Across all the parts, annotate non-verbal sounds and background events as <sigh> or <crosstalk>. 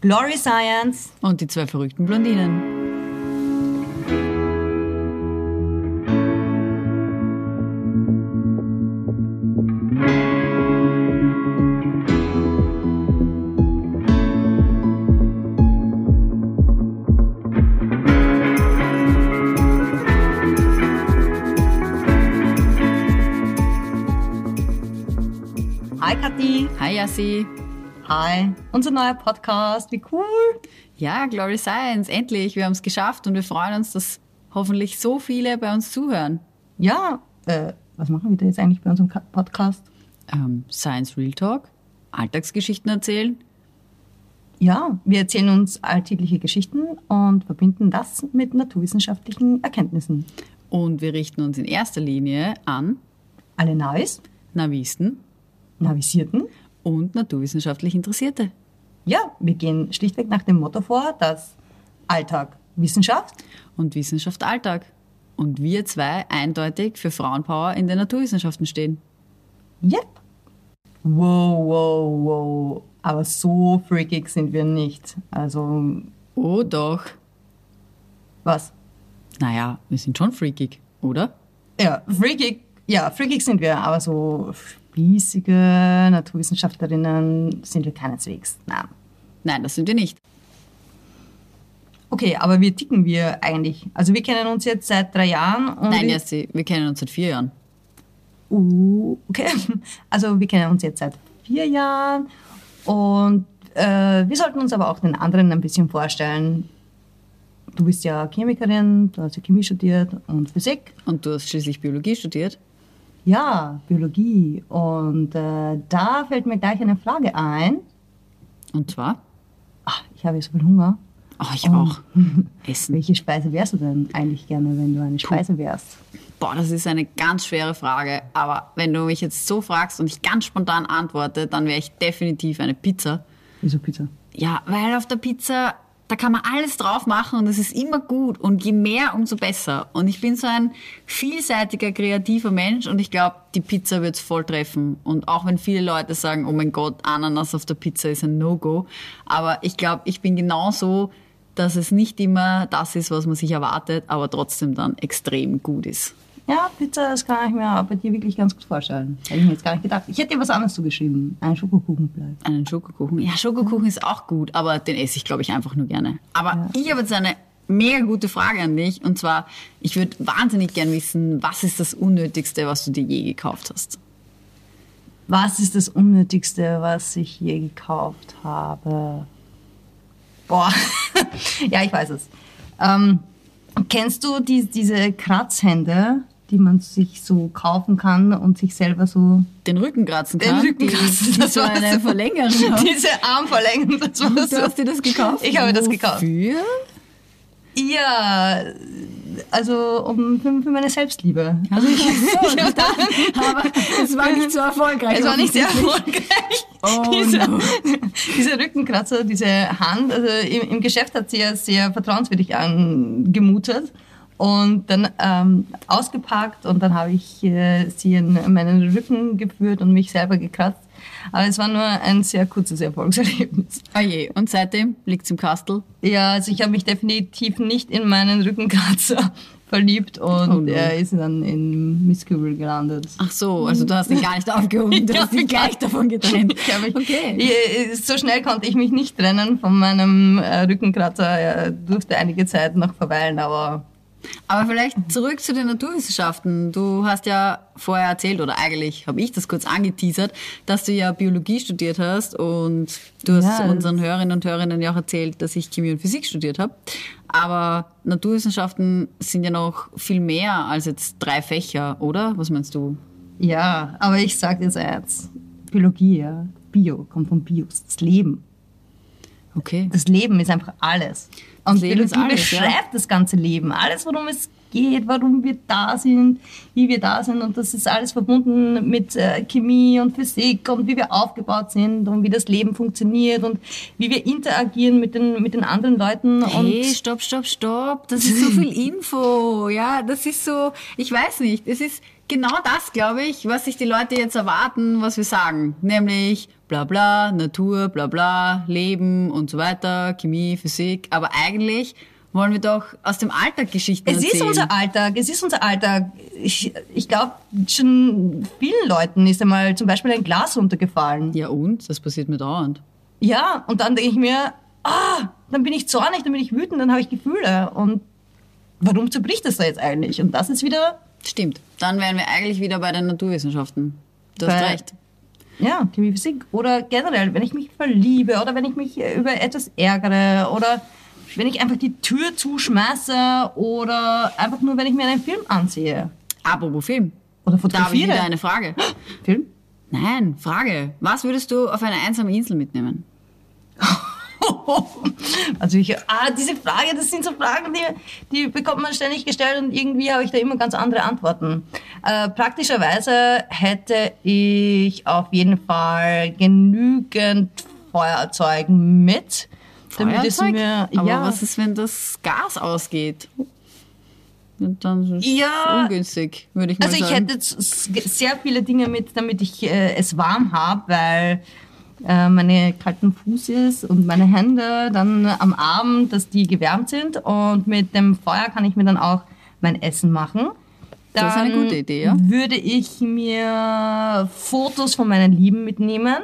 Glory Science und die zwei verrückten Blondinen. Hi Kathi. Hi Yassi. Hi. Unser neuer Podcast. Wie cool. Ja, Glory Science, endlich. Wir haben es geschafft und wir freuen uns, dass hoffentlich so viele bei uns zuhören. Ja, äh, was machen wir da jetzt eigentlich bei unserem Podcast? Ähm, Science Real Talk, Alltagsgeschichten erzählen. Ja, wir erzählen uns alltägliche Geschichten und verbinden das mit naturwissenschaftlichen Erkenntnissen. Und wir richten uns in erster Linie an Alle Navis, Navisten Navisierten. Und naturwissenschaftlich Interessierte. Ja, wir gehen schlichtweg nach dem Motto vor, dass Alltag Wissenschaft Und Wissenschaft Alltag. Und wir zwei eindeutig für Frauenpower in den Naturwissenschaften stehen. Yep. Wow, wow, wow. Aber so freakig sind wir nicht. Also, Oh doch. was? Naja, wir sind schon freakig, oder? Ja, freakig. Ja, freakig sind wir, aber so spießige Naturwissenschaftlerinnen sind wir keineswegs. Nein. Nein, das sind wir nicht. Okay, aber wie ticken wir eigentlich? Also wir kennen uns jetzt seit drei Jahren. Und Nein, wir, wir kennen uns seit vier Jahren. Uh, okay. <laughs> Also wir kennen uns jetzt seit vier Jahren und äh, wir sollten uns aber auch den anderen ein bisschen vorstellen. Du bist ja Chemikerin, du hast ja Chemie studiert und Physik. Und du hast schließlich Biologie studiert. Ja, Biologie. Und äh, da fällt mir gleich eine Frage ein. Und zwar? Ach, ich habe jetzt so viel Hunger. Oh, ich auch. <laughs> Essen. Welche Speise wärst du denn eigentlich gerne, wenn du eine Speise wärst? Boah, das ist eine ganz schwere Frage. Aber wenn du mich jetzt so fragst und ich ganz spontan antworte, dann wäre ich definitiv eine Pizza. Wieso Pizza? Ja, weil auf der Pizza, da kann man alles drauf machen und es ist immer gut. Und je mehr, umso besser. Und ich bin so ein vielseitiger, kreativer Mensch und ich glaube, die Pizza wird's voll treffen. Und auch wenn viele Leute sagen, oh mein Gott, Ananas auf der Pizza ist ein No-Go. Aber ich glaube, ich bin genauso, dass es nicht immer das ist, was man sich erwartet, aber trotzdem dann extrem gut ist. Ja, Pizza, das kann ich mir bei dir wirklich ganz gut vorstellen. Hätte ich mir jetzt gar nicht gedacht. Ich hätte dir was anderes zugeschrieben. Ein Schokokuchen vielleicht. Einen Schokokuchen. Ja, Schokokuchen ist auch gut, aber den esse ich, glaube ich, einfach nur gerne. Aber ich habe jetzt eine mega gute Frage an dich. Und zwar, ich würde wahnsinnig gern wissen, was ist das Unnötigste, was du dir je gekauft hast? Was ist das Unnötigste, was ich je gekauft habe? Boah, <laughs> ja, ich weiß es. Ähm, kennst du die, diese Kratzhände, die man sich so kaufen kann und sich selber so Den Rücken kratzen Den kann? Rücken kratzen, das so war eine so- Verlängerung <laughs> diese Arm verlängern? Das war Du so. hast dir das gekauft? Ich habe das gekauft. Wofür? Ja, also um, für, für meine Selbstliebe. Also ich, <laughs> ich hab da, Aber es war nicht so erfolgreich. es war nicht sehr erfolgreich. Oh <laughs> dieser, no. dieser Rückenkratzer, diese Hand, also im, im Geschäft hat sie ja sehr vertrauenswürdig angemutet und dann ähm, ausgepackt und dann habe ich äh, sie in meinen Rücken geführt und mich selber gekratzt. Aber es war nur ein sehr kurzes Erfolgserlebnis. Oh je, und seitdem liegt's im Kastel. Ja, also ich habe mich definitiv nicht in meinen Rückenkratzer <laughs> verliebt und Oh no. er ist dann in Misskübel gelandet. Ach so, also du hast ihn gar nicht <laughs> aufgehoben, du hast ihn gleich davon getrennt. Ich Okay. Ich- So schnell konnte ich mich nicht trennen von meinem äh, Rückenkratzer. Er durfte einige Zeit noch verweilen, aber Aber vielleicht zurück zu den Naturwissenschaften. Du hast ja vorher erzählt, oder eigentlich habe ich das kurz angeteasert, dass du ja Biologie studiert hast und du hast Ja, das- unseren Hörerinnen und Hörerinnen ja auch erzählt, dass ich Chemie und Physik studiert habe. Aber Naturwissenschaften sind ja noch viel mehr als jetzt drei Fächer, oder? Was meinst du? ja, aber ich sage jetzt eins. Biologie, ja. Bio, kommt von Bios, das Leben. Okay. Das Leben ist einfach alles. Und Leben ist Biologie alles, ja. beschreibt das ganze Leben. Alles, worum es geht, warum wir da sind, wie wir da sind. Und das ist alles verbunden mit äh, Chemie und Physik und wie wir aufgebaut sind und wie das Leben funktioniert und wie wir interagieren mit den, mit den anderen Leuten. Hey, stopp, stopp, stopp. Das ist so viel Info. Ja, das ist so, ich weiß nicht. Es ist genau das, glaube ich, was sich die Leute jetzt erwarten, was wir sagen. Nämlich bla bla, Natur, bla bla, Leben und so weiter, Chemie, Physik. Aber eigentlich wollen wir doch aus dem Alltag Geschichten Es erzählen. ist unser Alltag, es ist unser Alltag. Ich, ich glaube, schon vielen Leuten ist einmal zum Beispiel ein Glas runtergefallen. ja und? Das passiert mir dauernd. Ja, und dann denke ich mir, ah, dann bin ich zornig, dann bin ich wütend, dann habe ich Gefühle. Und warum zerbricht das da jetzt eigentlich? Und das ist wieder, Stimmt. Dann wären wir eigentlich wieder bei den Naturwissenschaften. Du hast Bei- recht. ja, Chemie, Physik. Oder generell, wenn ich mich verliebe oder wenn ich mich äh, über etwas ärgere oder wenn ich einfach die Tür zuschmeiße oder einfach nur, wenn ich mir einen Film ansehe. Apropos Film. Oder Da habe ich fotografiere. wieder eine Frage. <gasps> Film? Nein, Frage. Was würdest du auf eine einsame Insel mitnehmen? <laughs> <laughs> Also ich, ah, diese Frage, das sind so Fragen, die, die bekommt man ständig gestellt und irgendwie habe ich da immer ganz andere Antworten. Äh, praktischerweise hätte ich auf jeden Fall genügend Feuerzeug mit. Damit es Feuerzeug? mir, Aber ja, was ist, wenn das Gas ausgeht? Und dann ist Ja. ungünstig, würde ich mal Also ich sagen. hätte s- s- sehr viele Dinge mit, damit ich äh, es warm habe, weil äh, meine kalten Fußes und meine Hände dann am Abend, dass die gewärmt sind und mit dem Feuer kann ich mir dann auch mein Essen machen. Dann Das ist eine gute Idee, ja. Würde ich mir Fotos von meinen Lieben mitnehmen.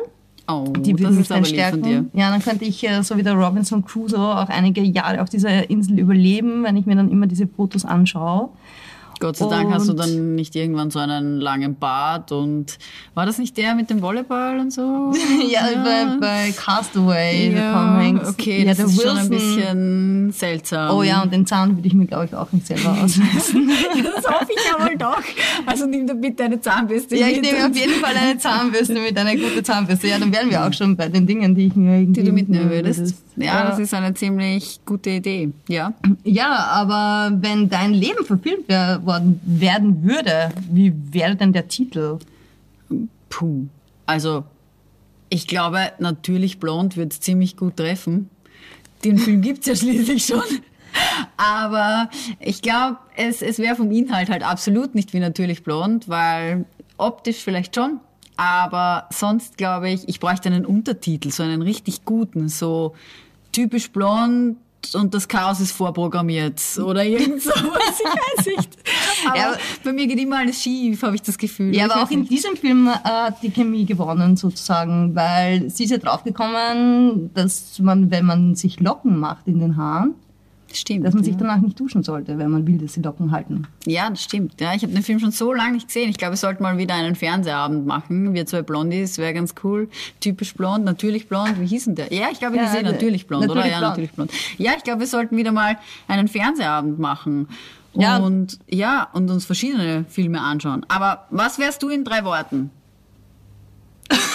oh, Die würden mich dann stärken. Ja, dann könnte ich äh, so wie der Robinson Crusoe auch einige Jahre auf dieser Insel überleben, wenn ich mir dann immer diese Fotos anschaue. Gott sei Dank hast du Und- dann nicht irgendwann so einen langen Bart und war das nicht der mit dem Volleyball und so? <laughs> Ja, Bei, bei Castaway, Tom ja Hanks. okay, ja, das ist Wilson. schon ein bisschen seltsam. Oh ja, und den Zahn würde ich mir, glaube ich, auch nicht selber <laughs> ausreißen. das hoffe ich ja wohl doch. Also nimm da bitte eine Zahnbürste ja, ich nehme auf jeden Fall eine Zahnbürste mit, eine gute Zahnbürste. Ja, dann wären wir auch schon bei den Dingen, die ich mir irgendwie die du mitnehmen würdest. Ja, das ist eine ziemlich gute Idee. Ja. Ja, aber wenn dein Leben verfilmt wer- worden werden würde, wie wäre denn der Titel? Puh. Also, ich glaube, natürlich blond wird ziemlich gut treffen. Den Film gibt's ja <laughs> schließlich schon. Aber ich glaube, es, es wäre vom Inhalt halt absolut nicht wie natürlich blond, weil optisch vielleicht schon. Aber sonst glaube ich, ich bräuchte einen Untertitel, so einen richtig guten, so typisch blond und das Chaos ist vorprogrammiert oder irgend sowas, ich weiß nicht. <laughs> Aber Ja, bei mir geht immer alles schief, habe ich das Gefühl. Ja, aber auch in nicht. diesem Film äh, hat die Chemie gewonnen sozusagen, weil sie ist ja draufgekommen, dass man, wenn man sich Locken macht in den Haaren, Stimmt. dass man sich ja. danach nicht duschen sollte, wenn man will, dass die Locken halten. ja, das stimmt. Ja, ich habe den Film schon so lange nicht gesehen. Ich glaube, wir sollten mal wieder einen Fernsehabend machen. Wir zwei Blondies, wäre ganz cool. Typisch blond, natürlich blond. Wie hieß denn der? Ja, ich glaube, ich Ja, sehe der- natürlich blond, oder? natürlich Ja, blond. natürlich blond. Ja, ich glaube, wir sollten wieder mal einen Fernsehabend machen. Ja. Und ja, und uns verschiedene Filme anschauen. Aber was wärst du in drei Worten?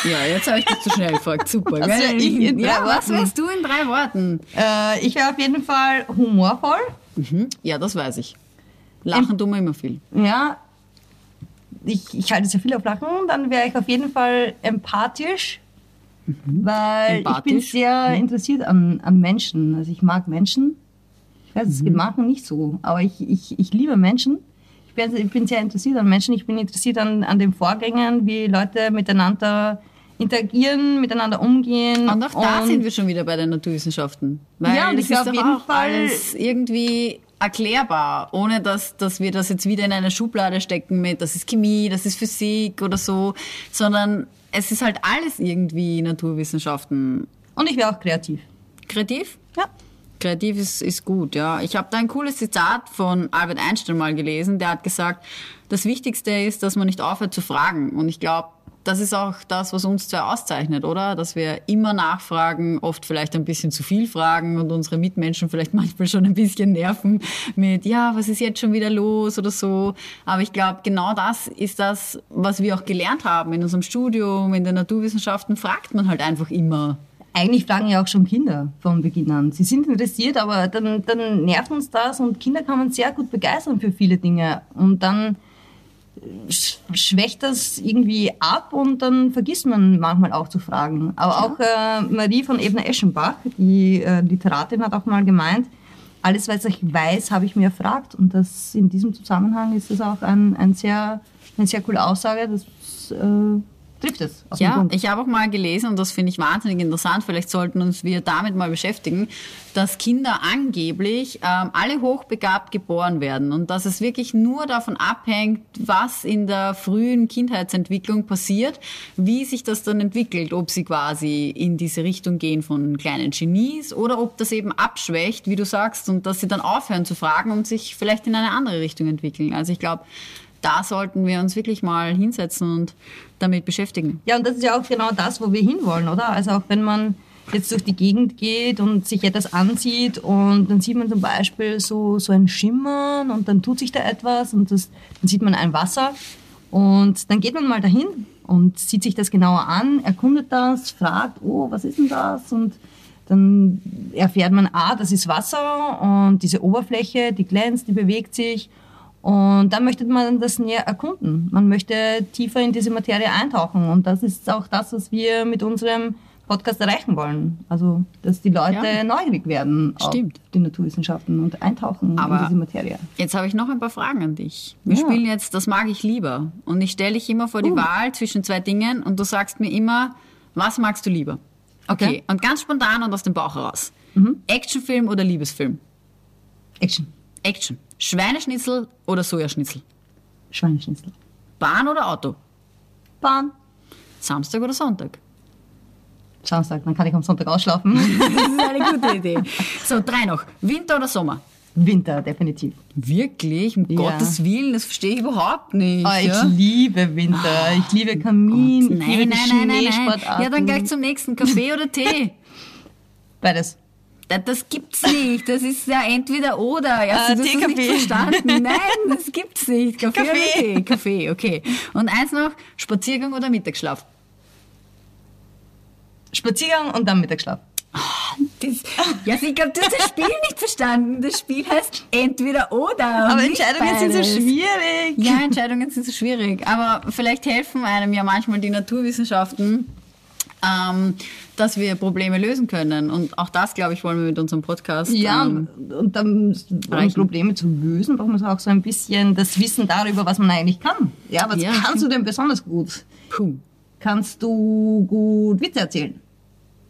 Ja, jetzt habe ich dich zu schnell gefragt. Super. Was wär ja, was wärst du in drei Worten? Äh, ich wäre auf jeden Fall humorvoll. Mhm. Ja, das weiß ich. Lachen tun wir immer viel. Ja, ich, ich halte sehr viel auf Lachen. Dann wäre ich auf jeden Fall empathisch, weil ich bin Empathisch? sehr interessiert an, an Menschen. Also ich mag Menschen. Ich weiß, es geht manchen nicht so, aber ich, ich, ich liebe Menschen. Ich bin, ich bin sehr interessiert an Menschen. Ich bin interessiert an, an den Vorgängen, wie Leute miteinander interagieren, miteinander umgehen. Und auch da sind wir schon wieder bei den Naturwissenschaften. Weil Ja, und ich ist glaub, doch auf jeden auch Fall- alles irgendwie erklärbar, ohne dass, dass wir das jetzt wieder in eine Schublade stecken mit, das ist Chemie, das ist Physik oder so, sondern es ist halt alles irgendwie Naturwissenschaften. Und ich wäre auch kreativ. Kreativ? Ja. Kreativ ist, ist gut, ja. Ich habe da ein cooles Zitat von Albert Einstein mal gelesen, der hat gesagt, das Wichtigste ist, dass man nicht aufhört zu fragen. Und ich glaube, das ist auch das, was uns zwei auszeichnet, oder? Dass wir immer nachfragen, oft vielleicht ein bisschen zu viel fragen und unsere Mitmenschen vielleicht <laughs> manchmal schon ein bisschen nerven mit, ja, was ist jetzt schon wieder los oder so. Aber ich glaube, genau das ist das, was wir auch gelernt haben in unserem Studium, in den Naturwissenschaften, fragt man halt einfach immer. Eigentlich fragen ja auch schon Kinder von Beginn an. Sie sind interessiert, aber dann, dann nervt uns das und Kinder kann man sehr gut begeistern für viele Dinge. Und dann schwächt das irgendwie ab und dann vergisst man manchmal auch zu fragen. Aber auch äh, Marie von Ebner-Eschenbach, die äh, Literatin, hat auch mal gemeint, alles, was ich weiß, habe ich mir erfragt. Und das in diesem Zusammenhang ist das auch ein, ein sehr, eine sehr coole Aussage. Das äh, trifft es. Ja, ich habe auch mal gelesen, und das finde ich wahnsinnig interessant, vielleicht sollten uns wir damit mal beschäftigen, dass Kinder angeblich ähm, alle hochbegabt geboren werden und dass es wirklich nur davon abhängt, was in der frühen Kindheitsentwicklung passiert, wie sich das dann entwickelt, ob sie quasi in diese Richtung gehen von kleinen Genies oder ob das eben abschwächt, wie du sagst, und dass sie dann aufhören zu fragen und sich vielleicht in eine andere Richtung entwickeln. Also ich glaube, da sollten wir uns wirklich mal hinsetzen und damit beschäftigen. Ja, und das ist ja auch genau das, wo wir hinwollen, oder? Also auch wenn man jetzt durch die Gegend geht und sich etwas ansieht und dann sieht man zum Beispiel so, so ein Schimmern und dann tut sich da etwas und das, dann sieht man ein Wasser und dann geht man mal dahin und sieht sich das genauer an, erkundet das, fragt, oh, was ist denn das? Und dann erfährt man, ah, das ist Wasser und diese Oberfläche, die glänzt, die bewegt sich. Und dann möchte man das näher erkunden. Man möchte tiefer in diese Materie eintauchen. Und das ist auch das, was wir mit unserem Podcast erreichen wollen. Also, dass die Leute Ja. neugierig werden Stimmt. auf die Naturwissenschaften und eintauchen Aber- in diese Materie. Jetzt habe ich noch ein paar Fragen an dich. Wir Ja. spielen jetzt Das mag ich lieber. Und ich stelle dich immer vor die Uh. Wahl zwischen zwei Dingen und du sagst mir immer, was magst du lieber? Okay. Okay. Und ganz spontan und aus dem Bauch heraus. Actionfilm oder Liebesfilm? Action. Action. Schweineschnitzel oder Sojaschnitzel? Schweineschnitzel. Bahn oder Auto? Bahn. Samstag oder Sonntag? Samstag, dann kann ich am Sonntag ausschlafen. <laughs> Das ist eine gute Idee. So, drei noch. Winter oder Sommer? Winter, definitiv. Wirklich? Um Ja. Gottes Willen, das verstehe ich überhaupt nicht. Oh, ich ja? liebe Winter. Ich liebe Kamin. ich Nein, liebe nein, nein, nein, nein. Ja, dann gleich zum nächsten. Kaffee oder Tee? <laughs> Beides. Da- Das gibt's nicht. Das ist ja entweder oder. Ja, Äh, du hast das nicht verstanden. Nein, das gibt's nicht. Kaffee, oder Kaffee. Tee? Kaffee, okay. Und eins noch, Spaziergang oder Mittagsschlaf? Spaziergang und dann Mittagsschlaf. Das, ja, ich glaube, du hast das Spiel nicht verstanden. Das Spiel heißt entweder oder. Aber Entscheidungen sind so schwierig. Ja, Entscheidungen sind so schwierig. Aber vielleicht helfen einem ja manchmal die Naturwissenschaften, ähm, dass wir Probleme lösen können. Und auch das, glaube ich, wollen wir mit unserem Podcast. Ja, ähm, und, dann, um. Probleme zu lösen, braucht man auch so ein bisschen das Wissen darüber, was man eigentlich kann. Ja, was Ja, kannst du denn besonders gut? puh. Kannst du gut Witze erzählen?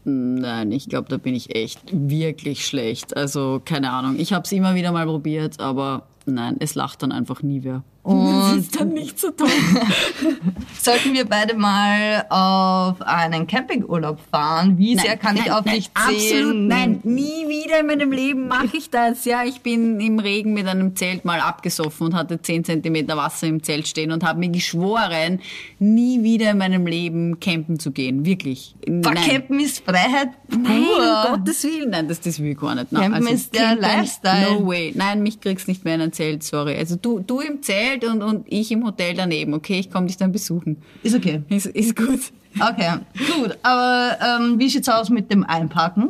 Nein, ich glaube, da bin ich echt wirklich schlecht. Also, keine Ahnung. Ich habe es immer wieder mal probiert, aber nein, es lacht dann einfach nie wer. Das ist dann nicht so toll. <laughs> Sollten wir beide mal auf einen Campingurlaub fahren? Wie sehr kann ich nein, auf nein, dich Absolut, zählen? nein, nie wieder in meinem Leben mache ich das. Ja, ich bin im Regen mit einem Zelt mal abgesoffen und hatte 10 Zentimeter Wasser im Zelt stehen und habe mir geschworen, nie wieder in meinem Leben campen zu gehen. Wirklich. Nein. Campen ist Freiheit pur. Nein, um Gottes Willen, nein, das, das will ich gar nicht. Nein, Campen ist der Lifestyle. No way. Nein, mich kriegst nicht mehr in ein Zelt, sorry. Also du, du im Zelt und, und ich im Hotel daneben, okay? Ich komme dich dann besuchen. Ist okay. Ist, ist gut. Okay, gut. Aber ähm, wie sieht's aus mit dem Einparken?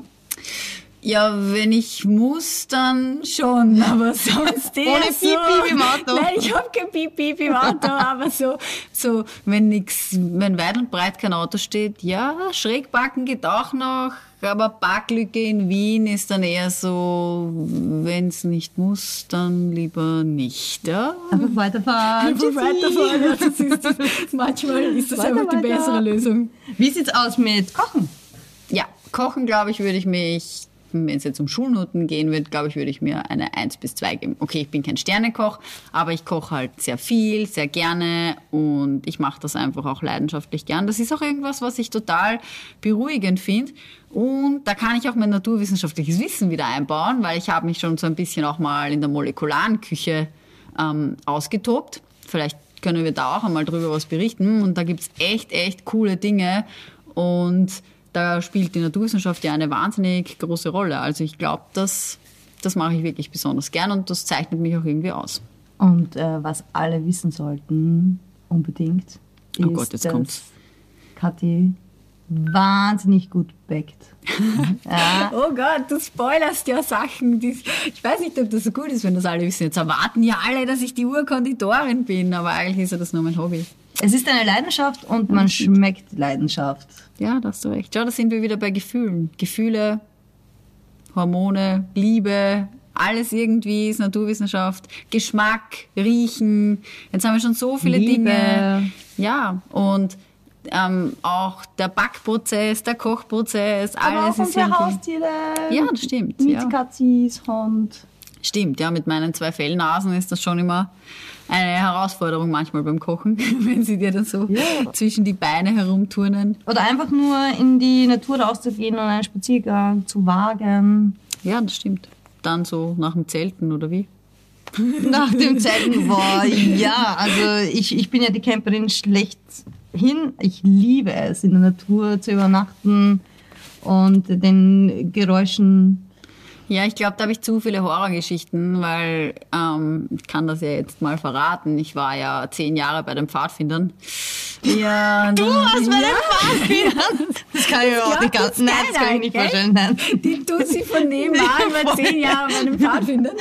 Ja, wenn ich muss, dann schon, <laughs> aber sonst eher Ohne so. Piep-Piep im Auto. Nein, ich habe kein Piep-Piep im Auto, <laughs> aber so, so, wenn nix, wenn weit und breit kein Auto steht, ja, schräg parken geht auch noch, aber Parklücke in Wien ist dann eher so, wenn es nicht muss, dann lieber nicht, ja. Einfach weiterfahren. Einfach weiterfahren, ja, das ist das, <laughs> manchmal ist das Weiter, einfach die weiter. bessere Lösung. Wie sieht's aus mit Kochen? Ja, kochen, glaube ich, würde ich mich, wenn es jetzt um Schulnoten gehen wird, glaube ich, würde ich mir eine 1 bis 2 geben. Okay, ich bin kein Sternekoch, aber ich koche halt sehr viel, sehr gerne und ich mache das einfach auch leidenschaftlich gern. Das ist auch irgendwas, was ich total beruhigend finde. Und da kann ich auch mein naturwissenschaftliches Wissen wieder einbauen, weil ich habe mich schon so ein bisschen auch mal in der molekularen Küche ähm, ausgetobt. Vielleicht können wir da auch einmal drüber was berichten. Und da gibt's echt, echt coole Dinge. Und da spielt die Naturwissenschaft ja eine wahnsinnig große Rolle. Also ich glaube, das, das mache ich wirklich besonders gern und das zeichnet mich auch irgendwie aus. Und äh, was alle wissen sollten, unbedingt, ist, Oh Gott, jetzt dass kommt's. Kathi wahnsinnig gut backt. <laughs> ja. Oh Gott, du spoilerst ja Sachen. Die, ich weiß nicht, ob das so gut ist, wenn das alle wissen. Jetzt erwarten ja alle, dass ich die Urkonditorin bin, aber eigentlich ist ja das nur mein Hobby. Es ist eine Leidenschaft und man schmeckt Leidenschaft. Ja, da hast du recht. Schau, da sind wir wieder bei Gefühlen. Gefühle, Hormone, Liebe, alles irgendwie ist Naturwissenschaft. Geschmack, Riechen. Jetzt haben wir schon so viele Liebe. Dinge. Ja, und ähm, auch der Backprozess, der Kochprozess, Aber alles auch ist unsere. Haustiere. Ja, das stimmt. Ja. Mietkatzis, Hund. Stimmt, ja, mit meinen zwei Fellnasen ist das schon immer eine Herausforderung manchmal beim Kochen, <laughs> wenn sie dir dann so Ja. zwischen die Beine herumturnen. Oder einfach nur in die Natur rauszugehen und einen Spaziergang zu wagen. Ja, das stimmt. Dann so nach dem Zelten oder wie? <laughs> Nach dem Zelten, boah, ja, also ich, ich bin ja die Camperin schlechthin. Ich liebe es, in der Natur zu übernachten und den Geräuschen. Ja, ich glaube, da habe ich zu viele Horrorgeschichten, weil ähm, ich kann das ja jetzt mal verraten. Ich war ja zehn Jahre bei den Pfadfindern. Ja, Du hast meine Pfadfindern! Das kann ich mir auch nicht ganz, nein, das kann ich nicht vorstellen, nein. Die tut sie von nebenan bei zehn Jahren bei den Pfadfindern.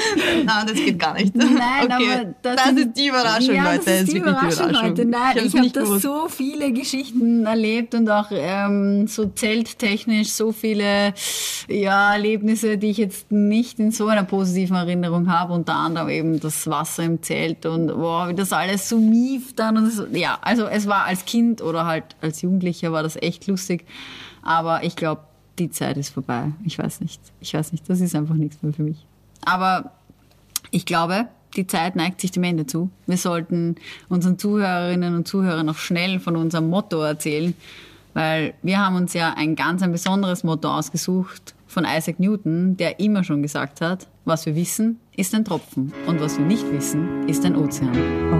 Nein, das geht gar nicht. Nein, okay. aber das, das sind- ist die Überraschung, ja, Leute. Das ist die wirklich Überraschung, Leute. Nein, hab's ich habe da so viele Geschichten erlebt und auch ähm, so zelttechnisch so viele ja, Erlebnisse, die ich jetzt nicht in so einer positiven Erinnerung habe. Unter anderem eben das Wasser im Zelt und boah, wie das alles so mief dann. Und das, ja, also es war als Kind oder halt als Jugendlicher war das echt lustig. Aber ich glaube, die Zeit ist vorbei. Ich weiß nicht. Ich weiß nicht. Das ist einfach nichts mehr für mich. Aber ich glaube, die Zeit neigt sich dem Ende zu. Wir sollten unseren Zuhörerinnen und Zuhörern noch schnell von unserem Motto erzählen, weil wir haben uns ja ein ganz ein besonderes Motto ausgesucht von Isaac Newton, der immer schon gesagt hat, was wir wissen, ist ein Tropfen und was wir nicht wissen, ist ein Ozean.